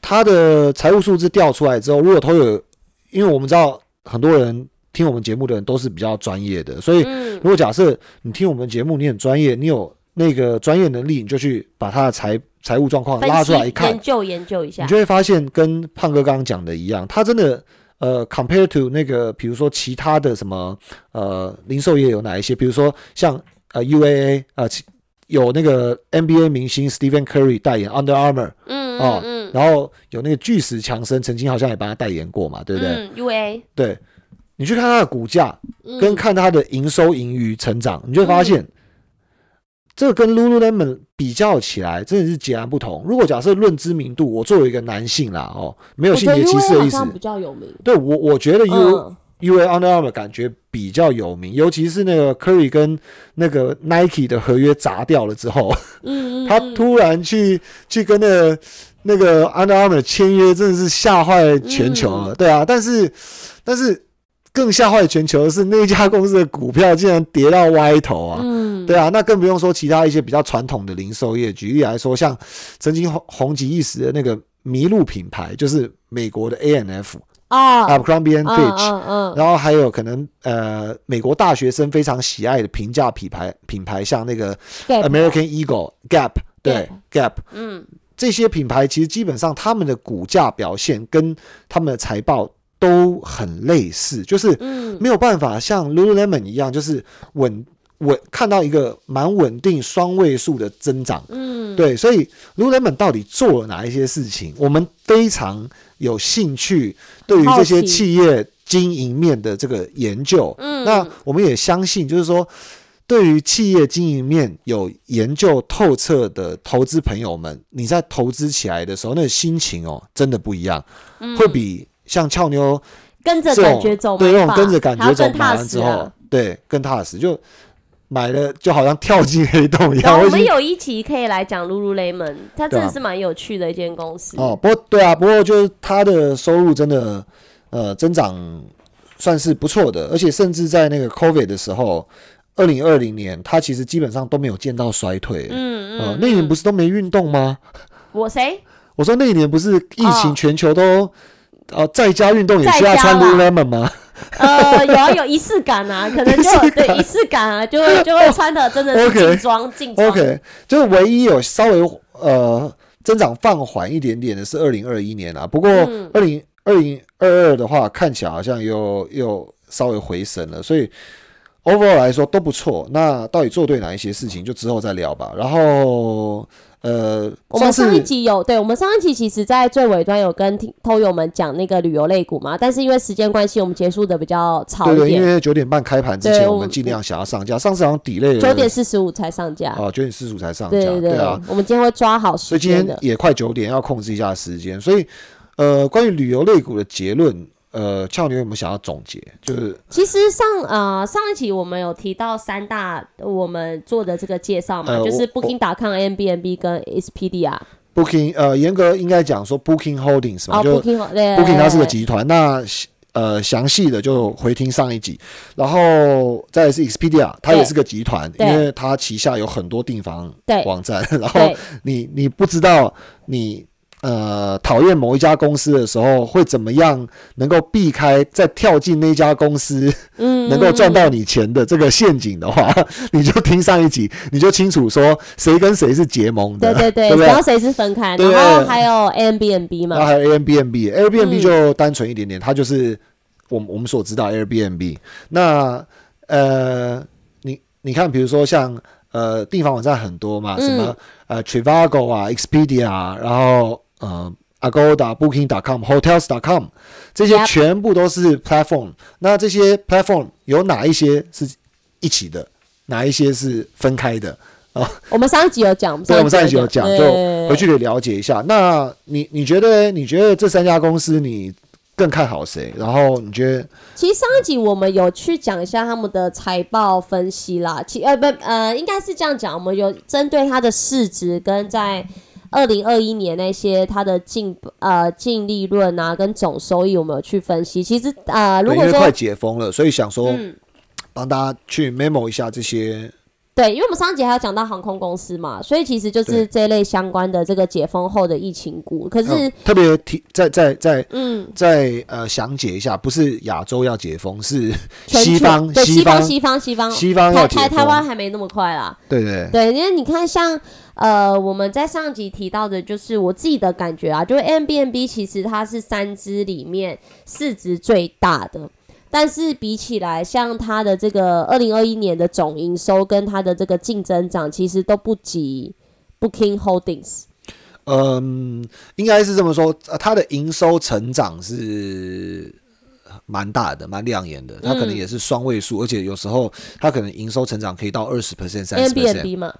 他的财务数字调出来之后，如果投有，因为我们知道很多人听我们节目的人都是比较专业的，所以嗯。如果假设你听我们节目，你很专业，你有那个专业能力，你就去把他的财财务状况拉出来一看研，究研究一下。你就，会发现跟胖哥刚刚讲的一样，他真的呃，compare to 那个，比如说其他的什么呃零售业有哪一些，比如说像呃 UAA 呃其有那个 NBA 明星 Stephen Curry 代言 Under Armour，嗯哦然后有那个巨石强森曾经好像也帮他代言过嘛，对不对？嗯，UA 对，你去看他的股价，嗯。跟看它的营收盈余成长，你就会发现，这个跟 Lululemon 比较起来，真的是截然不同。如果假设论知名度，我作为一个男性啦，哦，没有性别歧视的意思。好像，比较有名，对我我觉得 U、嗯。U A Under Armour 感觉比较有名，尤其是那个 Curry 跟那个 Nike 的合约砸掉了之后，嗯嗯，[laughs] 他嗯突然去去跟那个那个 Under Armour 签约，真的是吓坏全球嗯。了。对啊，但是但是更吓坏全球的是那家公司的股票竟然跌到歪头啊！嗯，对啊，那更不用说其他一些比较传统的零售业。举例来说，像曾经红红极一时的那个麋鹿品牌，就是美国的 A N F 啊，Abercrombie and 嗯 Fitch，、嗯嗯，然后还有可能呃美国大学生非常喜爱的平价品牌品牌，像那个 American Eagle、Gap，对 Gap 嗯。这些品牌，其实基本上他们的股价表现跟他们的财报都很类似，就是嗯没有办法像 Lululemon 一样，就是稳稳看到一个蛮稳定双位数的增长。嗯，对，所以 Lululemon 到底做了哪一些事情，我们非常有兴趣。对于这些企业经营面的这个研究，嗯，那我们也相信，就是说，对于企业经营面有研究透彻的投资朋友们，你在投资起来的时候，那个心情哦，真的不一样，嗯会比像俏妞跟着感觉走，对那种跟着感觉走踏买完之后对更踏实，就买了就好像跳进黑洞一样。我们有一集可以来讲 Lululemon，它真对啊的是蛮有趣的一间公司。哦，不过对啊，不过就是它的收入真的呃增长算是不错的，而且甚至在那个 COVID 的时候，二零二零年它其实基本上都没有见到衰退。嗯嗯，，呃那一年不是是都没运动吗？[laughs] 我谁？我说那一年不是疫情哦全球都、呃在家运动也需要穿 Lululemon 吗？呃，有啊，有仪式感啊，[laughs] 可能就对仪式感啊，就会 [laughs] 就会穿的真的是劲装劲装。OK，就是唯一有稍微呃增长放缓一点点的是二零二一年啊，不过嗯二零二零二二的话，看起来好像又又稍微回升了，所以 overall 来说都不错。那到底做对哪一些事情，就之后再聊吧。然后呃，我们上一集有，对我们上一集其实，在最尾端有跟听偷友们讲那个旅游类股嘛，但是因为时间关系，我们结束的比较早对对，因一点，为九点半开盘之前，我我们尽量想要上架，上次好像 delay 了九点四十五才上架。哦，九点四十五才上架，对对啊，我们今天会抓好所以今。天也快九点，要控制一下时间。所以，呃，关于旅游类股的结论，呃，俏妞有没有想要总结？就是其实上呃上一集我们有提到三大我们做的这个介绍嘛，呃就是 Booking.com、a b n b 跟 Expedia。Booking，呃，严格应该讲说 Booking Holdings 嘛，哦就，Booking 对 Booking 它是个集团，那呃详细的就回听上一集，然后再是 Expedia，它也是个集团，因为它旗下有很多订房对。网站，然后你你不知道你呃讨厌某一家公司的时候会怎么样能够避开再跳进那家公司嗯，能够赚嗯到你钱的这个陷阱的话，[laughs] 你就听上一集，你就清楚说谁跟谁是结盟的，对对对，然后谁是分开，对。然后还有 a m b n b 嘛，然后还有 Airbnb，Airbnb 嗯。就单纯一点点，它就是我们我们所知道 Airbnb。那呃，你你看，比如说像呃订房网站很多嘛，嗯什么呃 Trivago 啊、Expedia 啊，然后呃 Agoda、Booking.com、Hotels.com 这些全部都是 platform。那这些 platform 有哪一些是一起的，哪一些是分开的？啊我们上一集有讲，对，我们上一集有讲，对就回去得了解一下。那你你觉得你觉得这三家公司你更看好谁？然后你觉得其实上一集我们有去讲一下他们的财报分析啦，其呃不呃应该是这样讲，我们有针对它的市值跟在二零二一年那些它的净呃净利润啊跟总收益，我们有去分析。其实呃如果说快解封了，所以想说嗯帮大家去 memo 一下这些。对，因为我们上一集还有讲到航空公司嘛，所以其实就是对这类相关的这个解封后的疫情股。可是嗯特别提在在在嗯，在呃详解一下，不是亚洲要解封，是 [laughs] 西方对西方西方西方西方台要解封。台台湾还没那么快啦。对对对，因为你看像，呃，我们在上集提到的，就是我自己的感觉啊，就是 M B N B 其实它是三只里面市值最大的，但是比起来，像它的这个二零二一年的总营收跟它的这个净增长，其实都不及 Booking Holdings。嗯，应该是这么说，呃它的营收成长是蛮大的，蛮亮眼的。它可能嗯也是双位数，而且有时候它可能营收成长可以到二十 percent、三十 percent。嘛，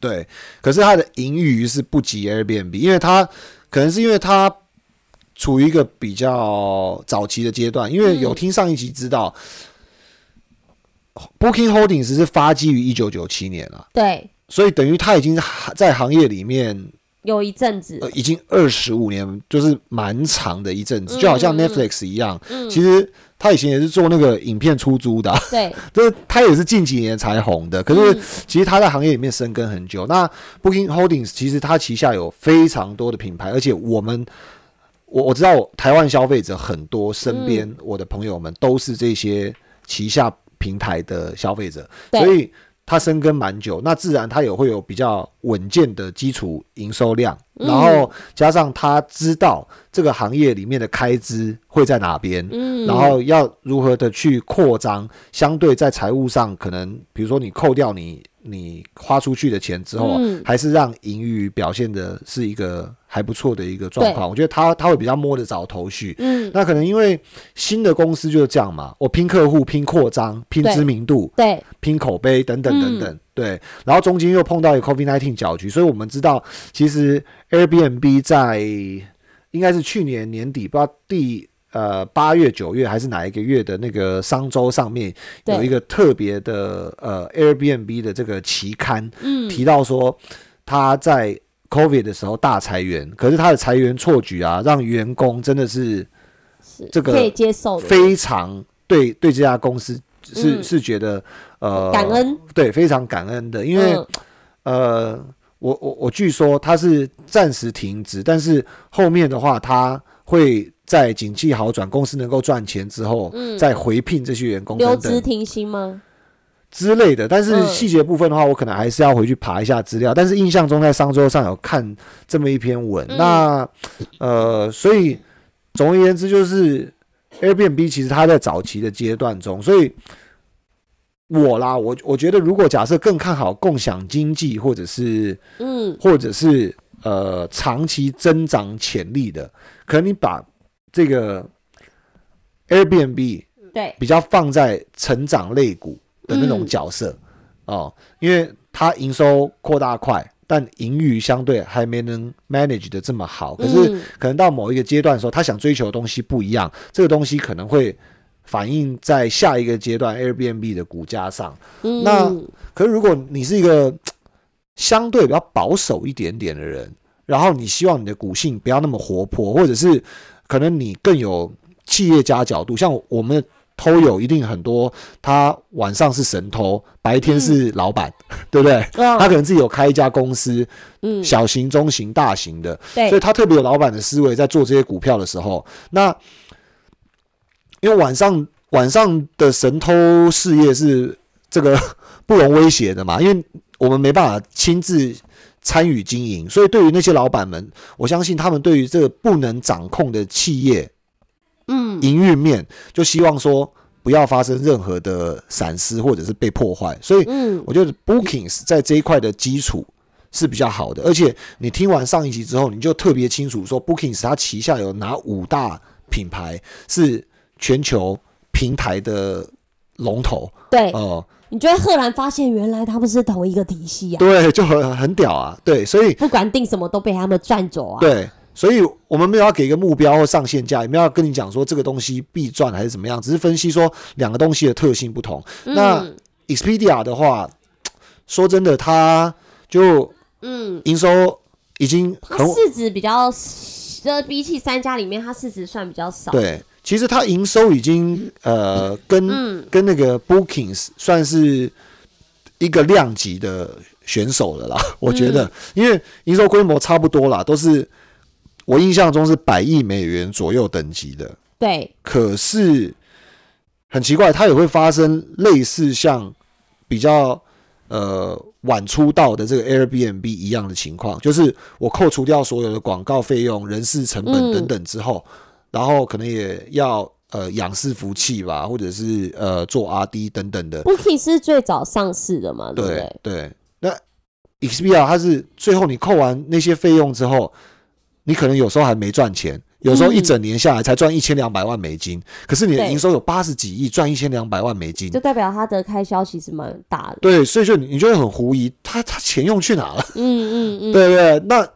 对，可是它的盈余是不及 Airbnb，因为它可能是因为它处于一个比较早期的阶段，因为有嗯听上一集知道、Booking Holdings 是发基于一九九七年啊，对，所以等于它已经在行业里面有一阵子，呃，已经二十五年，就是蛮长的一阵子，嗯就好像 Netflix 一样。嗯，其实他以前也是做那个影片出租的啊、对，这他也是近几年才红的。可是嗯。其实他在行业里面深耕很久。那 Booking Holdings 其实它旗下有非常多的品牌，而且我们我我知道台湾消费者很多，身边我的朋友们都是这些旗下平台的消费者，对。所以他深耕蛮久，那自然他也会有比较稳健的基础营收量，嗯。然后加上他知道这个行业里面的开支会在哪边，嗯，然后要如何的去扩张，相对在财务上可能，比如说你扣掉你你花出去的钱之后啊，嗯还是让盈余表现的是一个还不错的一个状况。我觉得他他会比较摸得着头绪。嗯，那可能因为新的公司就是这样嘛，我拼客户、拼扩张、拼知名度、对，拼口碑等等等等，嗯对。然后中间又碰到一个 COVID-19 搅局，所以我们知道，其实 Airbnb 在应该是去年年底，不知道第呃八月、九月还是哪一个月的那个商周上面有一个特别的呃 Airbnb 的这个期刊，嗯，提到说他在 COVID 的时候大裁员，可是他的裁员错举啊，让员工真的是是这个可以接受的，非常对对这家公司是、嗯。是觉得呃感恩，对非常感恩的，因为、嗯。呃我我我据说他是暂时停止，但是后面的话他会在景气好转、公司能够赚钱之后，嗯再回聘这些员工留职停薪吗？之类的。但是嗯细节部分的话，我可能还是要回去爬一下资料。但是印象中在商周上有看这么一篇文，嗯那呃，所以总而言之就是 Airbnb 其实它在早期的阶段中，所以我啦，我我觉得如果假设更看好共享经济，或者是嗯，或者是呃长期增长潜力的，可能你把这个 Airbnb 对，比较放在成长类股的那种嗯角色、哦，因为它营收扩大快，但盈余相对还没能 manage 的这么好。可是嗯可能到某一个阶段的时候，他想追求的东西不一样，这个东西可能会反映在下一个阶段 Airbnb 的股价上。嗯那可是如果你是一个 [tsk] 相对比较保守一点点的人，然后你希望你的股性不要那么活泼，或者是可能你更有企业家角度，像我们偷友一定很多，他晚上是神偷，白天是老板，[laughs] 对不对？他可能自己有开一家公司，嗯，小型、中型、大型的，所以他特别有老板的思维，在做这些股票的时候，那因为晚上晚上的神偷事业是这个 [laughs] 不容威胁的嘛，因为我们没办法亲自参与经营，所以对于那些老板们，我相信他们对于这个不能掌控的企业嗯，营运面，就希望说不要发生任何的闪失或者是被破坏，所以嗯，我觉得 Bookings 在这一块的基础是比较好的，而且你听完上一集之后，你就特别清楚说 Bookings 它旗下有哪五大品牌是全球平台的龙头对，哦、你就会赫然发现，原来他们是同一个体系啊，对，就很很屌啊，对，所以不管定什么都被他们赚走啊。，对，所以我们没有要给一个目标或上限价，也没有要跟你讲说这个东西必赚还是怎么样，只是分析说两个东西的特性不同。那嗯 Expedia 的话，说真的，它就嗯，营收已经市值比较，这比起三家里面，它市值算比较少。，对，其实它营收已经呃跟、嗯。跟那个 Bookings 算是一个量级的选手了啦，[laughs] 我觉得，因为营收规模差不多啦，都是我印象中是百亿美元左右等级的。对，可是很奇怪，它也会发生类似像比较呃晚出道的这个 Airbnb 一样的情况，就是我扣除掉所有的广告费用、人事成本嗯。等等之后，然后可能也要呃仰视服器吧，或者是呃做 RD 等等的，Booking 是最早上市的嘛，对不对。那 Expedia 它是最后你扣完那些费用之后，你可能有时候还没赚钱，有时候一嗯整年下来才赚一千两百万美金，可是你的对营收有八十几亿，赚一千两百万美金就，代表它的开销其实蛮大的。对，所以就你你就会很狐疑，他他钱用去哪了？嗯嗯嗯，对不对？那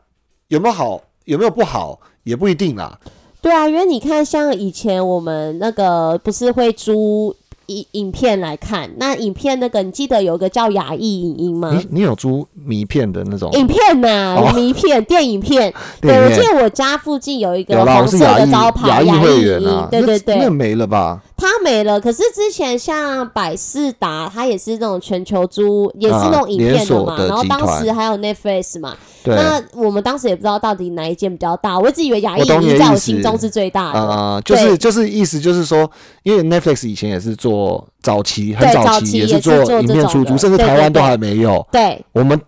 有没有好？有没有不好？也不一定啦。对啊，因为你看，像以前我们那个不是会租影影片来看，那影片那个你记得有个叫雅艺影音吗？你你有租迷片的那种？影片呐、哦迷片、电影片。[laughs] 对，我记得我家附近有一个有啦，红色的招牌，雅艺会影音员啊，，对对那那，没了吧？它没了。可是之前像百事达，它也是那种全球租，也是那种影片啊连锁嘛。的然后当时还有 Netflix 嘛。对，那我们当时也不知道到底哪一间比较大，我一直以为雅艺我懂影音在我意思。心中是最大的。啊，就是对。就是意思就是说，因为 Netflix 以前也是做早期，很对早期也期也是做影片出租，的甚至对对台湾都对。还没有。对，我们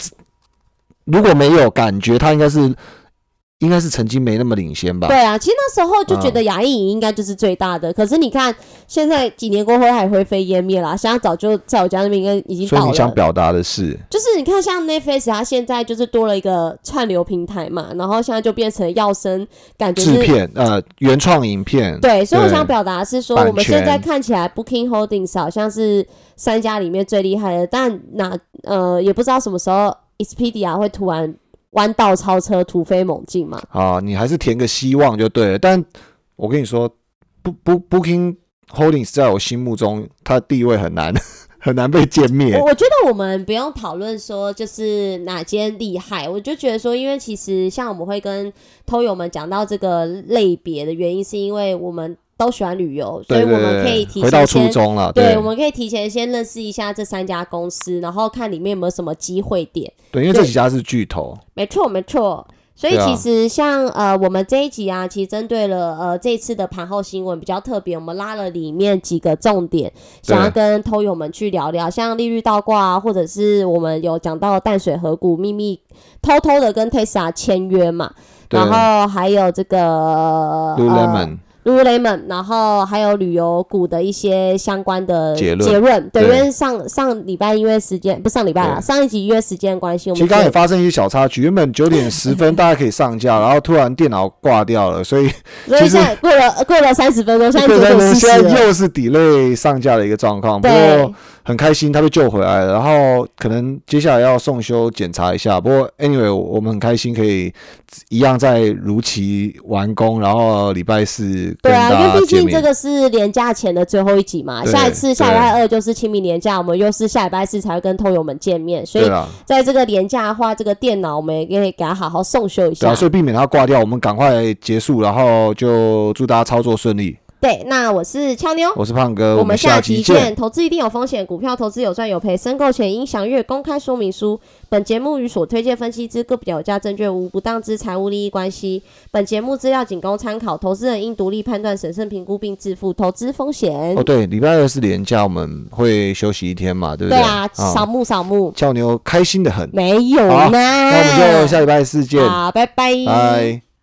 如果没有，感觉它应该是应该是曾经没那么领先吧？对啊，其实那时候就觉嗯得雅艺影音应该就是最大的，可是你看现在几年过后，它也灰飞烟灭啦。现在早就在我家那边应该已经倒所以你想。表达的是，就是你看，像 Netflix，它现在就是多了一个串流平台嘛，然后现在就变成要生，感觉制是片呃原创影片，对，所以我想表达是说，我们现在看起来 Booking Holdings 好像是三家里面最厉害的，但哪呃也不知道什么时候 Expedia 会突然弯道超车，突飞猛进嘛。啊，你还是填个希望就对了。但我跟你说，不不 Booking Holdings 在我心目中，它的地位很难 [laughs] 很难被歼灭我。我觉得我们不用讨论说就是哪间厉害，我就觉得说，因为其实像我们会跟偷友们讲到这个类别的原因，是因为我们都喜欢旅游，所以我们可以对，回到提前先。初衷了。对，我们可以提前先认识一下这三家公司，然后看里面有没有什么机会点。对，因为这对几家是巨头。没错，没错。所以其实像、呃，我们这一集啊，其实针对了呃这一次的盘后新闻比较特别，我们拉了里面几个重点，想要跟偷友们去聊聊，像利率倒挂啊，或者是我们有讲到淡水河谷秘密偷偷的跟 Tesla 签约嘛，然后还有这个呃 Lululemon，Lululemon，然后还有旅游股的一些相关的结论结论，对因为上上礼拜因为时间不上礼拜了，上一集因为时间的关系，我们其实刚刚也发生一些小插曲，原本九点十分大家可以上架，然后突然电脑挂掉了，所以 [laughs] 所以现在过了过了三十分钟，现在九点四现在。又是 delay 上架的一个状况。不对过很开心，他被救回来了。然后可能接下来要送修检查一下。不过 anyway，我们很开心可以一样在如期完工，然后礼拜四对啊，因为毕。竟这个是年假前的最后一集嘛，下一次下礼拜二就是清明年假，我们又是下礼拜四才会跟通友们见面，所以在这个年假的话，这个电脑我们也可以给他好好送修一下对啊，。所以避免它挂掉，我们赶快结束，然后就祝大家操作顺利。对，那我是俏妞，我是胖哥，我们下期期见。投资一定有风险，股票投资有赚有赔，申购前应详阅公开说明书。本节目与所推荐分析之个别有价证券无不当之财务利益关系。本节目资料仅供参考，投资人应独立判断、审慎评估并自负投资风险。哦，对，礼拜二是连假，我们会休息一天嘛，对不对？对啊，扫墓扫墓，俏妞开心的很。没有呢，那我们就下礼拜四见。好，拜拜。拜。